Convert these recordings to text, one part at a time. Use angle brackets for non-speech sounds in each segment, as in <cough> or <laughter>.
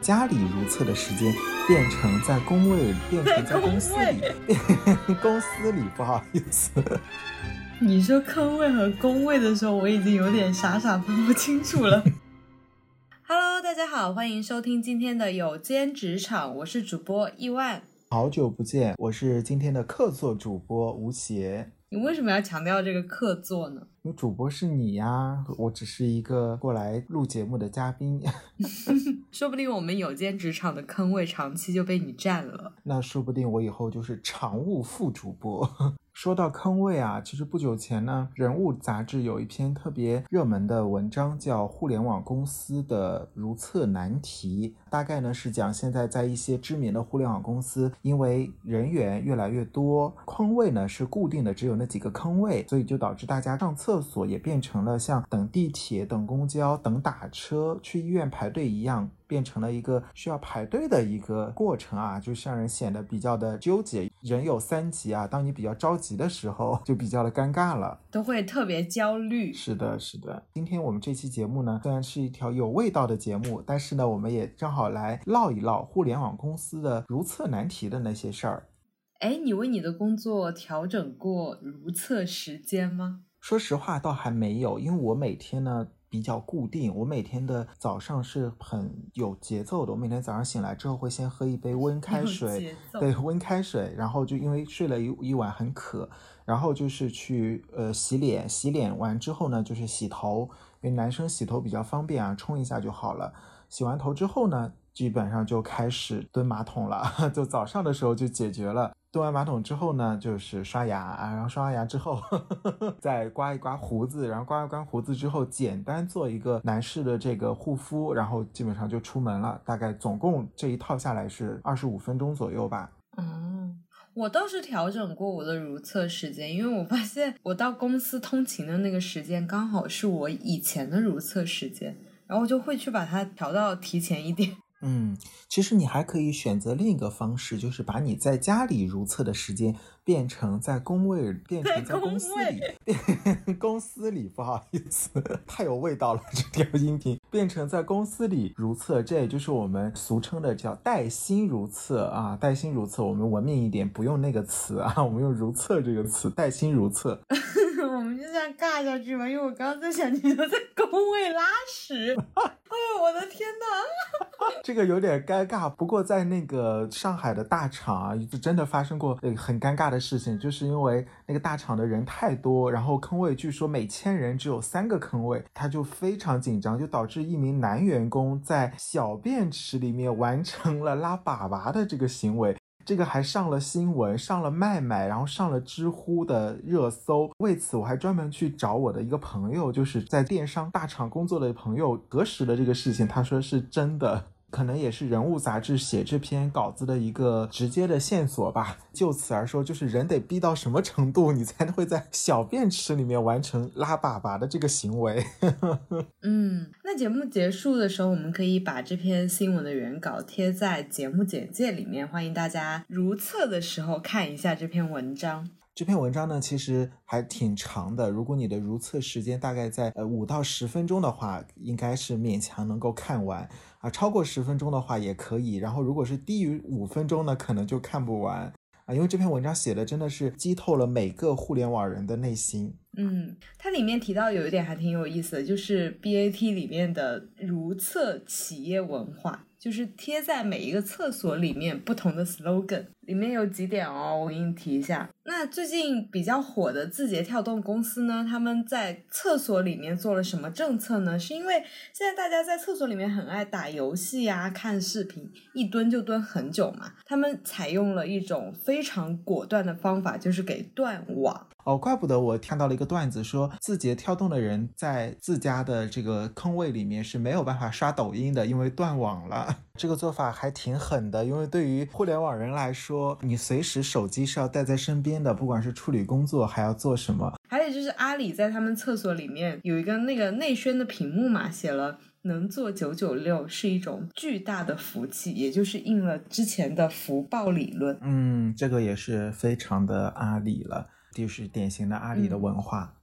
家里如厕的时间变成在工位，变成在公司里，<laughs> 公司里不好意思。你说坑位和工位的时候，我已经有点傻傻分不清楚了。<laughs> Hello，大家好，欢迎收听今天的有间职场，我是主播亿万。好久不见，我是今天的客座主播吴邪。你为什么要强调这个客座呢？因为主播是你呀，我只是一个过来录节目的嘉宾。<laughs> 说不定我们有间职场的坑位长期就被你占了。那说不定我以后就是常务副主播。说到坑位啊，其实不久前呢，《人物》杂志有一篇特别热门的文章，叫《互联网公司的如厕难题》。大概呢是讲现在在一些知名的互联网公司，因为人员越来越多，坑位呢是固定的，只有那几个坑位，所以就导致大家上厕所也变成了像等地铁、等公交、等打车、去医院排队一样。变成了一个需要排队的一个过程啊，就让人显得比较的纠结。人有三急啊，当你比较着急的时候，就比较的尴尬了，都会特别焦虑。是的，是的。今天我们这期节目呢，虽然是一条有味道的节目，但是呢，我们也正好来唠一唠互联网公司的如厕难题的那些事儿。哎，你为你的工作调整过如厕时间吗？说实话，倒还没有，因为我每天呢。比较固定，我每天的早上是很有节奏的。我每天早上醒来之后会先喝一杯温开水，对，温开水，然后就因为睡了一一晚很渴，然后就是去呃洗脸，洗脸完之后呢就是洗头，因为男生洗头比较方便啊，冲一下就好了。洗完头之后呢，基本上就开始蹲马桶了，<laughs> 就早上的时候就解决了。蹲完马桶之后呢，就是刷牙啊，然后刷完牙之后 <laughs> 再刮一刮胡子，然后刮一刮胡子之后，简单做一个男士的这个护肤，然后基本上就出门了。大概总共这一套下来是二十五分钟左右吧。哦，我倒是调整过我的如厕时间，因为我发现我到公司通勤的那个时间刚好是我以前的如厕时间，然后我就会去把它调到提前一点。嗯，其实你还可以选择另一个方式，就是把你在家里如厕的时间变成在工位，变成在公司里，变公司里，不好意思，太有味道了这条音频，变成在公司里如厕，这也就是我们俗称的叫带薪如厕啊，带薪如厕，我们文明一点，不用那个词啊，我们用如厕这个词，带薪如厕。我们就这样尬下去吗？因为我刚刚在想，你都在工位拉屎。<laughs> 哎呦，我的天哪！<laughs> 这个有点尴尬。不过在那个上海的大厂啊，就真的发生过很尴尬的事情，就是因为那个大厂的人太多，然后坑位据说每千人只有三个坑位，他就非常紧张，就导致一名男员工在小便池里面完成了拉粑粑的这个行为。这个还上了新闻，上了麦麦，然后上了知乎的热搜。为此，我还专门去找我的一个朋友，就是在电商大厂工作的朋友核实了这个事情。他说是真的。可能也是人物杂志写这篇稿子的一个直接的线索吧。就此而说，就是人得逼到什么程度，你才会在小便池里面完成拉粑粑的这个行为？<laughs> 嗯，那节目结束的时候，我们可以把这篇新闻的原稿贴在节目简介里面，欢迎大家如厕的时候看一下这篇文章。这篇文章呢，其实还挺长的。如果你的如厕时间大概在呃五到十分钟的话，应该是勉强能够看完啊。超过十分钟的话也可以。然后如果是低于五分钟呢，可能就看不完啊。因为这篇文章写的真的是击透了每个互联网人的内心。嗯，它里面提到有一点还挺有意思的，就是 BAT 里面的如厕企业文化。就是贴在每一个厕所里面不同的 slogan，里面有几点哦，我给你提一下。那最近比较火的字节跳动公司呢，他们在厕所里面做了什么政策呢？是因为现在大家在厕所里面很爱打游戏呀、看视频，一蹲就蹲很久嘛。他们采用了一种非常果断的方法，就是给断网。哦，怪不得我看到了一个段子，说字节跳动的人在自家的这个坑位里面是没有办法刷抖音的，因为断网了。这个做法还挺狠的，因为对于互联网人来说，你随时手机是要带在身边的，不管是处理工作还要做什么。还有就是阿里在他们厕所里面有一个那个内宣的屏幕嘛，写了能做九九六是一种巨大的福气，也就是应了之前的福报理论。嗯，这个也是非常的阿里了。就是典型的阿里的文化。嗯，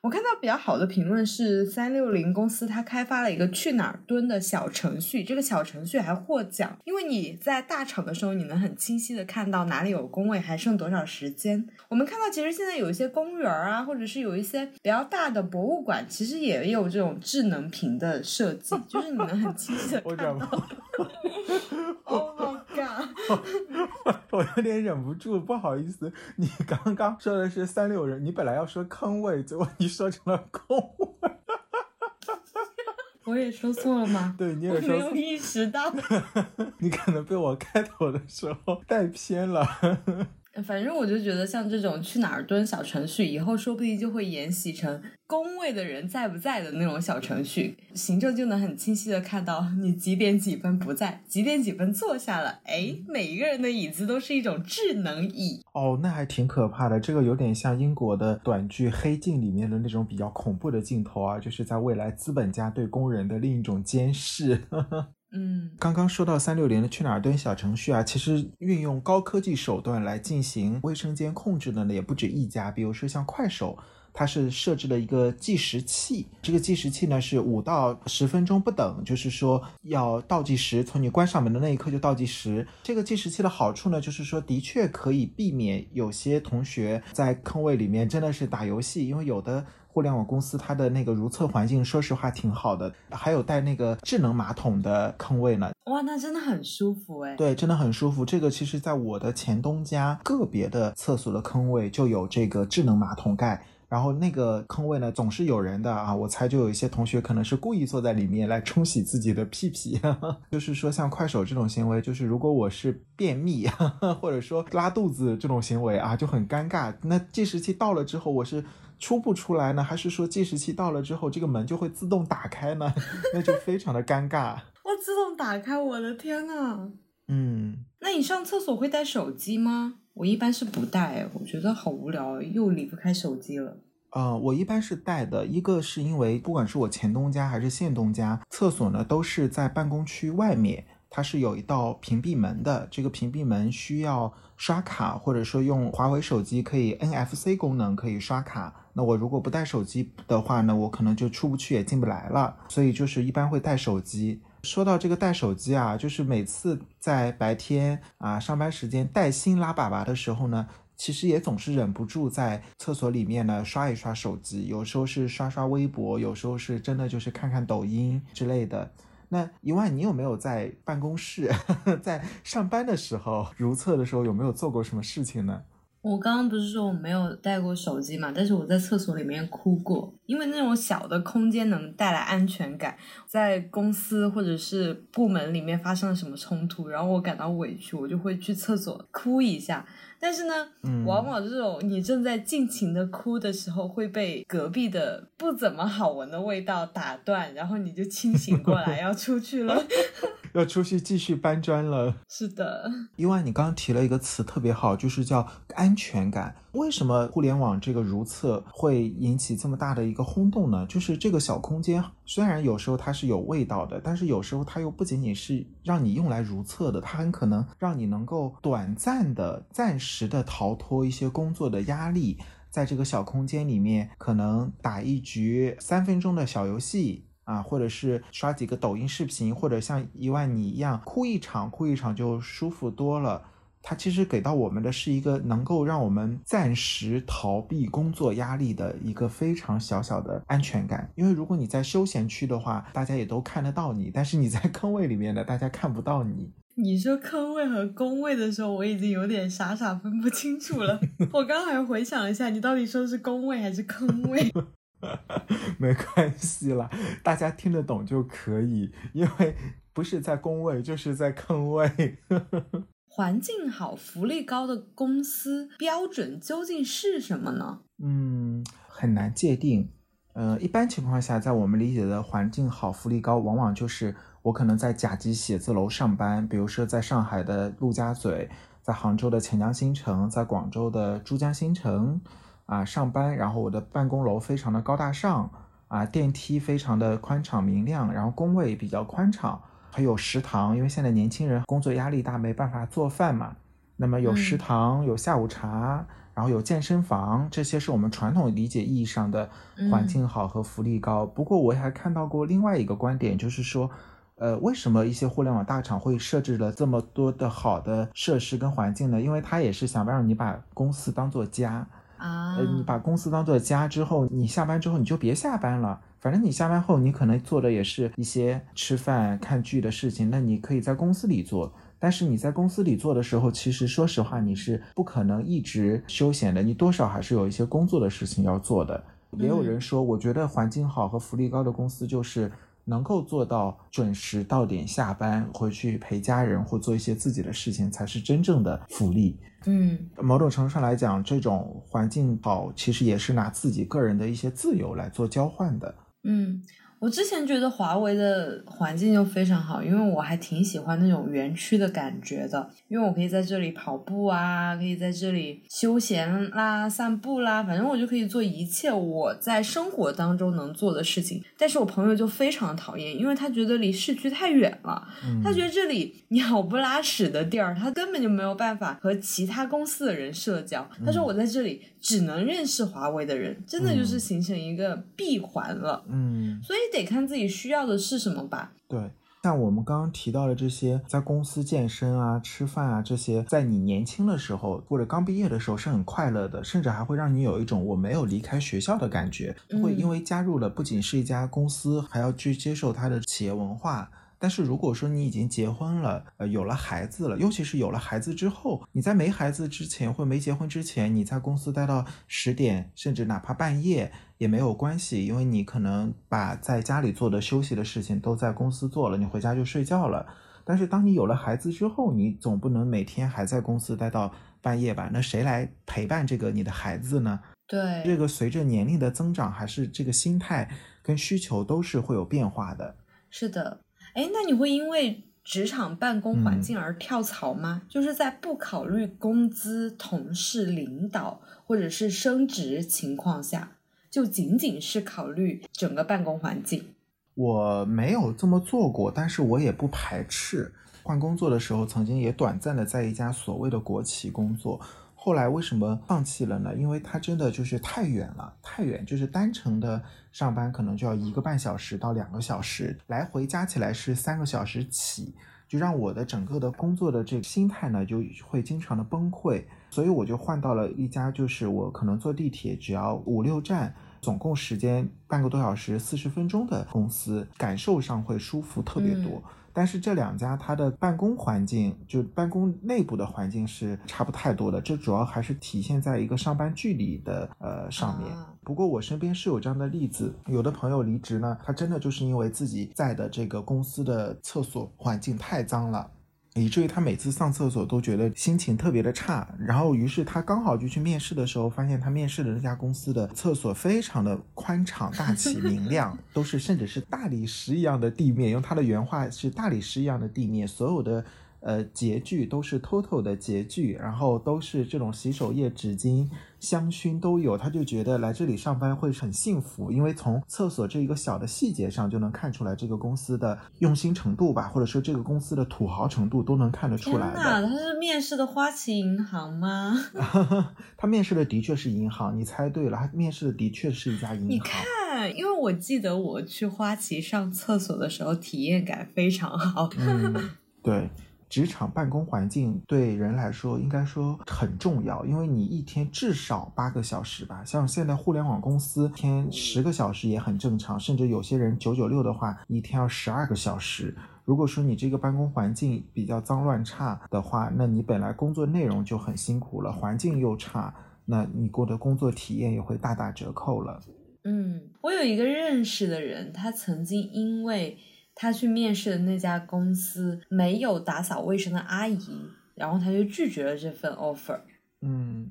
我看到比较好的评论是三六零公司，它开发了一个去哪儿蹲的小程序，这个小程序还获奖，因为你在大厂的时候，你能很清晰的看到哪里有工位，还剩多少时间。我们看到其实现在有一些公园啊，或者是有一些比较大的博物馆，其实也有这种智能屏的设计，就是你能很清晰的看到。Oh！<laughs> <laughs> 我有点忍不住，不好意思，你刚刚说的是三六人，你本来要说坑位，结果你说成了空位。<laughs> 我也说错了吗？对，你也说错。没有意识到。<laughs> 你可能被我开头的时候带偏了。反正我就觉得，像这种去哪儿蹲小程序，以后说不定就会沿袭成工位的人在不在的那种小程序，行政就能很清晰的看到你几点几分不在，几点几分坐下了。哎，每一个人的椅子都是一种智能椅。哦，那还挺可怕的。这个有点像英国的短剧《黑镜》里面的那种比较恐怖的镜头啊，就是在未来资本家对工人的另一种监视。<laughs> 嗯，刚刚说到三六零的去哪儿蹲小程序啊，其实运用高科技手段来进行卫生间控制的呢，也不止一家。比如说像快手，它是设置了一个计时器，这个计时器呢是五到十分钟不等，就是说要倒计时，从你关上门的那一刻就倒计时。这个计时器的好处呢，就是说的确可以避免有些同学在坑位里面真的是打游戏，因为有的。互联网公司它的那个如厕环境，说实话挺好的，还有带那个智能马桶的坑位呢。哇，那真的很舒服哎。对，真的很舒服。这个其实在我的前东家个别的厕所的坑位就有这个智能马桶盖，然后那个坑位呢总是有人的啊。我猜就有一些同学可能是故意坐在里面来冲洗自己的屁屁。<laughs> 就是说像快手这种行为，就是如果我是便秘或者说拉肚子这种行为啊，就很尴尬。那计时器到了之后，我是。出不出来呢？还是说计时器到了之后，这个门就会自动打开呢？<laughs> 那就非常的尴尬。<laughs> 我自动打开，我的天呐！嗯，那你上厕所会带手机吗？我一般是不带，我觉得好无聊，又离不开手机了。呃，我一般是带的，一个是因为不管是我前东家还是现东家，厕所呢都是在办公区外面。它是有一道屏蔽门的，这个屏蔽门需要刷卡，或者说用华为手机可以 NFC 功能可以刷卡。那我如果不带手机的话呢，我可能就出不去也进不来了。所以就是一般会带手机。说到这个带手机啊，就是每次在白天啊上班时间带薪拉粑粑的时候呢，其实也总是忍不住在厕所里面呢刷一刷手机，有时候是刷刷微博，有时候是真的就是看看抖音之类的。那一万，你有没有在办公室 <laughs> 在上班的时候如厕的时候有没有做过什么事情呢？我刚刚不是说我没有带过手机嘛，但是我在厕所里面哭过，因为那种小的空间能带来安全感。在公司或者是部门里面发生了什么冲突，然后我感到委屈，我就会去厕所哭一下。但是呢，往往这种你正在尽情的哭的时候，会被隔壁的不怎么好闻的味道打断，然后你就清醒过来 <laughs> 要出去了，<laughs> 要出去继续搬砖了。是的，伊万你刚刚提了一个词特别好，就是叫安全感。为什么互联网这个如厕会引起这么大的一个轰动呢？就是这个小空间，虽然有时候它是有味道的，但是有时候它又不仅仅是让你用来如厕的，它很可能让你能够短暂的、暂时的逃脱一些工作的压力，在这个小空间里面，可能打一局三分钟的小游戏啊，或者是刷几个抖音视频，或者像一万你一样哭一场，哭一场就舒服多了。它其实给到我们的是一个能够让我们暂时逃避工作压力的一个非常小小的安全感。因为如果你在休闲区的话，大家也都看得到你；但是你在坑位里面的，大家看不到你。你说坑位和工位的时候，我已经有点傻傻分不清楚了。我刚还回想了一下，你到底说的是工位还是坑位？<laughs> 没关系啦，大家听得懂就可以，因为不是在工位，就是在坑位。环境好、福利高的公司标准究竟是什么呢？嗯，很难界定。呃，一般情况下，在我们理解的环境好、福利高，往往就是我可能在甲级写字楼上班，比如说在上海的陆家嘴，在杭州的钱江新城，在广州的珠江新城啊上班，然后我的办公楼非常的高大上啊，电梯非常的宽敞明亮，然后工位比较宽敞。还有食堂，因为现在年轻人工作压力大，没办法做饭嘛。那么有食堂，有下午茶，然后有健身房，这些是我们传统理解意义上的环境好和福利高。不过我还看到过另外一个观点，就是说，呃，为什么一些互联网大厂会设置了这么多的好的设施跟环境呢？因为它也是想让你把公司当做家啊，呃，你把公司当做家之后，你下班之后你就别下班了，反正你下班后你可能做的也是一些吃饭看剧的事情，那你可以在公司里做。但是你在公司里做的时候，其实说实话，你是不可能一直休闲的，你多少还是有一些工作的事情要做的。也有人说，我觉得环境好和福利高的公司就是能够做到准时到点下班，回去陪家人或做一些自己的事情，才是真正的福利。嗯，某种程度上来讲，这种环境好，其实也是拿自己个人的一些自由来做交换的。嗯。我之前觉得华为的环境就非常好，因为我还挺喜欢那种园区的感觉的，因为我可以在这里跑步啊，可以在这里休闲啦、散步啦，反正我就可以做一切我在生活当中能做的事情。但是我朋友就非常讨厌，因为他觉得离市区太远了，他觉得这里鸟不拉屎的地儿，他根本就没有办法和其他公司的人社交。他说我在这里只能认识华为的人，真的就是形成一个闭环了。嗯，所以。得看自己需要的是什么吧。对，像我们刚刚提到的这些，在公司健身啊、吃饭啊这些，在你年轻的时候或者刚毕业的时候是很快乐的，甚至还会让你有一种我没有离开学校的感觉。会因为加入了不仅是一家公司，还要去接受它的企业文化。但是如果说你已经结婚了，呃，有了孩子了，尤其是有了孩子之后，你在没孩子之前或没结婚之前，你在公司待到十点，甚至哪怕半夜也没有关系，因为你可能把在家里做的休息的事情都在公司做了，你回家就睡觉了。但是当你有了孩子之后，你总不能每天还在公司待到半夜吧？那谁来陪伴这个你的孩子呢？对，这个随着年龄的增长，还是这个心态跟需求都是会有变化的。是的。哎，那你会因为职场办公环境而跳槽吗？就是在不考虑工资、同事、领导或者是升职情况下，就仅仅是考虑整个办公环境。我没有这么做过，但是我也不排斥。换工作的时候，曾经也短暂的在一家所谓的国企工作。后来为什么放弃了呢？因为它真的就是太远了，太远，就是单程的上班可能就要一个半小时到两个小时，来回加起来是三个小时起，就让我的整个的工作的这个心态呢就会经常的崩溃，所以我就换到了一家就是我可能坐地铁只要五六站，总共时间半个多小时四十分钟的公司，感受上会舒服特别多。但是这两家它的办公环境，就办公内部的环境是差不太多的，这主要还是体现在一个上班距离的呃上面。不过我身边是有这样的例子，有的朋友离职呢，他真的就是因为自己在的这个公司的厕所环境太脏了。以至于他每次上厕所都觉得心情特别的差，然后于是他刚好就去面试的时候，发现他面试的那家公司的厕所非常的宽敞大气 <laughs> 明亮，都是甚至是大理石一样的地面，用他的原话是大理石一样的地面，所有的。呃，洁具都是 TOTO 的洁具，然后都是这种洗手液、纸巾、香薰都有，他就觉得来这里上班会很幸福，因为从厕所这一个小的细节上就能看出来这个公司的用心程度吧，或者说这个公司的土豪程度都能看得出来的。他是面试的花旗银行吗？<laughs> 他面试的的确是银行，你猜对了，他面试的的确是一家银行。你看，因为我记得我去花旗上厕所的时候，体验感非常好。嗯，对。职场办公环境对人来说应该说很重要，因为你一天至少八个小时吧，像现在互联网公司天十个小时也很正常，甚至有些人九九六的话，一天要十二个小时。如果说你这个办公环境比较脏乱差的话，那你本来工作内容就很辛苦了，环境又差，那你过的工作体验也会大打折扣了。嗯，我有一个认识的人，他曾经因为。他去面试的那家公司没有打扫卫生的阿姨，然后他就拒绝了这份 offer。嗯，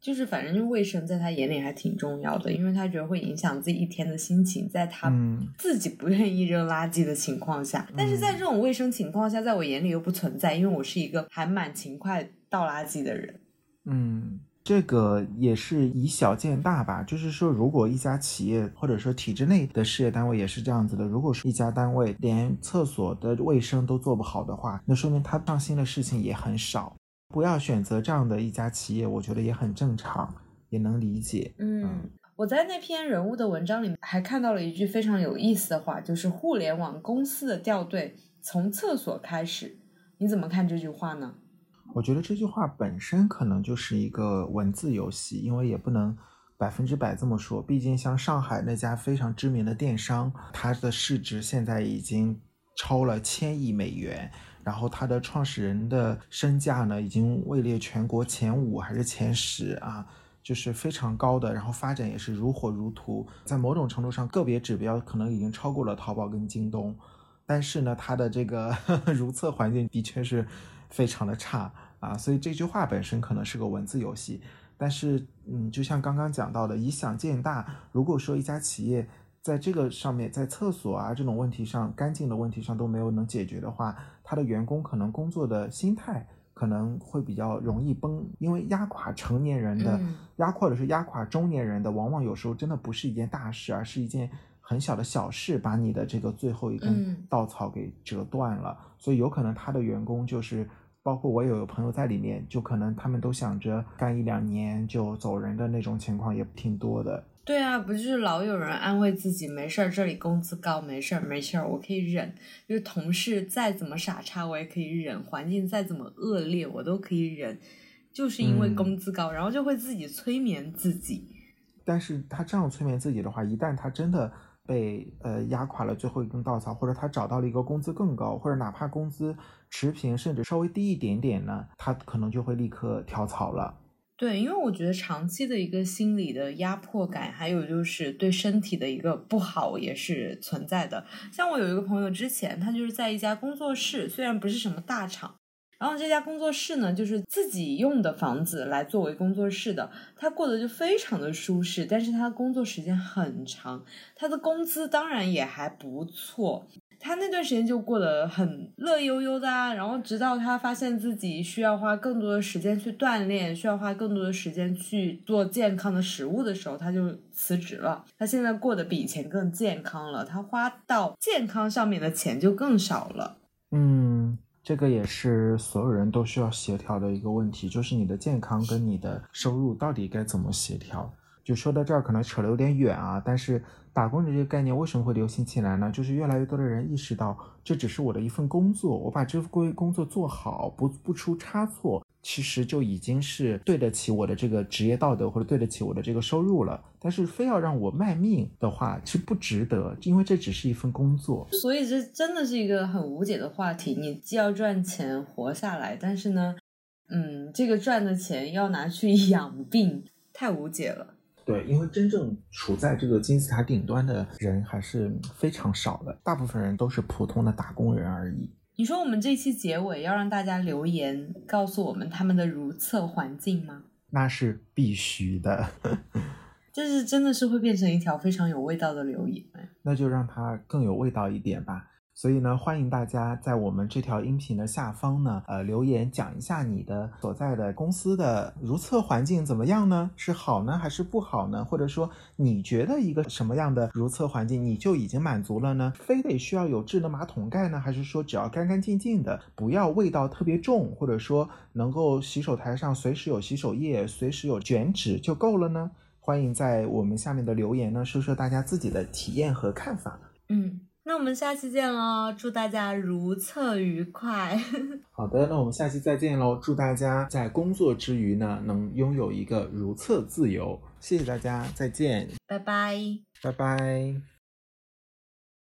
就是反正就卫生在他眼里还挺重要的，因为他觉得会影响自己一天的心情，在他自己不愿意扔垃圾的情况下，但是在这种卫生情况下，在我眼里又不存在，因为我是一个还蛮勤快倒垃圾的人。嗯。这个也是以小见大吧，就是说，如果一家企业或者说体制内的事业单位也是这样子的，如果说一家单位连厕所的卫生都做不好的话，那说明他上心的事情也很少。不要选择这样的一家企业，我觉得也很正常，也能理解。嗯，我在那篇人物的文章里面还看到了一句非常有意思的话，就是互联网公司的掉队从厕所开始。你怎么看这句话呢？我觉得这句话本身可能就是一个文字游戏，因为也不能百分之百这么说。毕竟像上海那家非常知名的电商，它的市值现在已经超了千亿美元，然后它的创始人的身价呢，已经位列全国前五还是前十啊，就是非常高的。然后发展也是如火如荼，在某种程度上，个别指标可能已经超过了淘宝跟京东，但是呢，它的这个 <laughs> 如厕环境的确是非常的差。啊，所以这句话本身可能是个文字游戏，但是，嗯，就像刚刚讲到的，以小见大。如果说一家企业在这个上面，在厕所啊这种问题上、干净的问题上都没有能解决的话，他的员工可能工作的心态可能会比较容易崩，因为压垮成年人的，压或者是压垮中年人的，往往有时候真的不是一件大事，而是一件很小的小事，把你的这个最后一根稻草给折断了。所以有可能他的员工就是。包括我有朋友在里面，就可能他们都想着干一两年就走人的那种情况也挺多的。对啊，不就是老有人安慰自己没事儿，这里工资高，没事儿没事儿，我可以忍。就是同事再怎么傻叉，我也可以忍；环境再怎么恶劣，我都可以忍，就是因为工资高，然后就会自己催眠自己。但是他这样催眠自己的话，一旦他真的。被呃压垮了最后一根稻草，或者他找到了一个工资更高，或者哪怕工资持平，甚至稍微低一点点呢，他可能就会立刻跳槽了。对，因为我觉得长期的一个心理的压迫感，还有就是对身体的一个不好也是存在的。像我有一个朋友，之前他就是在一家工作室，虽然不是什么大厂。然后这家工作室呢，就是自己用的房子来作为工作室的，他过得就非常的舒适，但是他工作时间很长，他的工资当然也还不错，他那段时间就过得很乐悠悠的啊。然后直到他发现自己需要花更多的时间去锻炼，需要花更多的时间去做健康的食物的时候，他就辞职了。他现在过得比以前更健康了，他花到健康上面的钱就更少了。嗯。这个也是所有人都需要协调的一个问题，就是你的健康跟你的收入到底该怎么协调。就说到这儿，可能扯得有点远啊，但是打工人这个概念为什么会流行起来呢？就是越来越多的人意识到，这只是我的一份工作，我把这份工作做好，不不出差错。其实就已经是对得起我的这个职业道德，或者对得起我的这个收入了。但是非要让我卖命的话，其实不值得，因为这只是一份工作。所以这真的是一个很无解的话题。你既要赚钱活下来，但是呢，嗯，这个赚的钱要拿去 <laughs> 养病，太无解了。对，因为真正处在这个金字塔顶端的人还是非常少的，大部分人都是普通的打工人而已。你说我们这期结尾要让大家留言告诉我们他们的如厕环境吗？那是必须的，<laughs> 这是真的是会变成一条非常有味道的留言。那就让它更有味道一点吧。所以呢，欢迎大家在我们这条音频的下方呢，呃，留言讲一下你的所在的公司的如厕环境怎么样呢？是好呢，还是不好呢？或者说你觉得一个什么样的如厕环境你就已经满足了呢？非得需要有智能马桶盖呢，还是说只要干干净净的，不要味道特别重，或者说能够洗手台上随时有洗手液，随时有卷纸就够了呢？欢迎在我们下面的留言呢，说说大家自己的体验和看法。嗯。那我们下期见喽！祝大家如厕愉快。<laughs> 好的，那我们下期再见喽！祝大家在工作之余呢，能拥有一个如厕自由。谢谢大家，再见，拜拜，拜拜。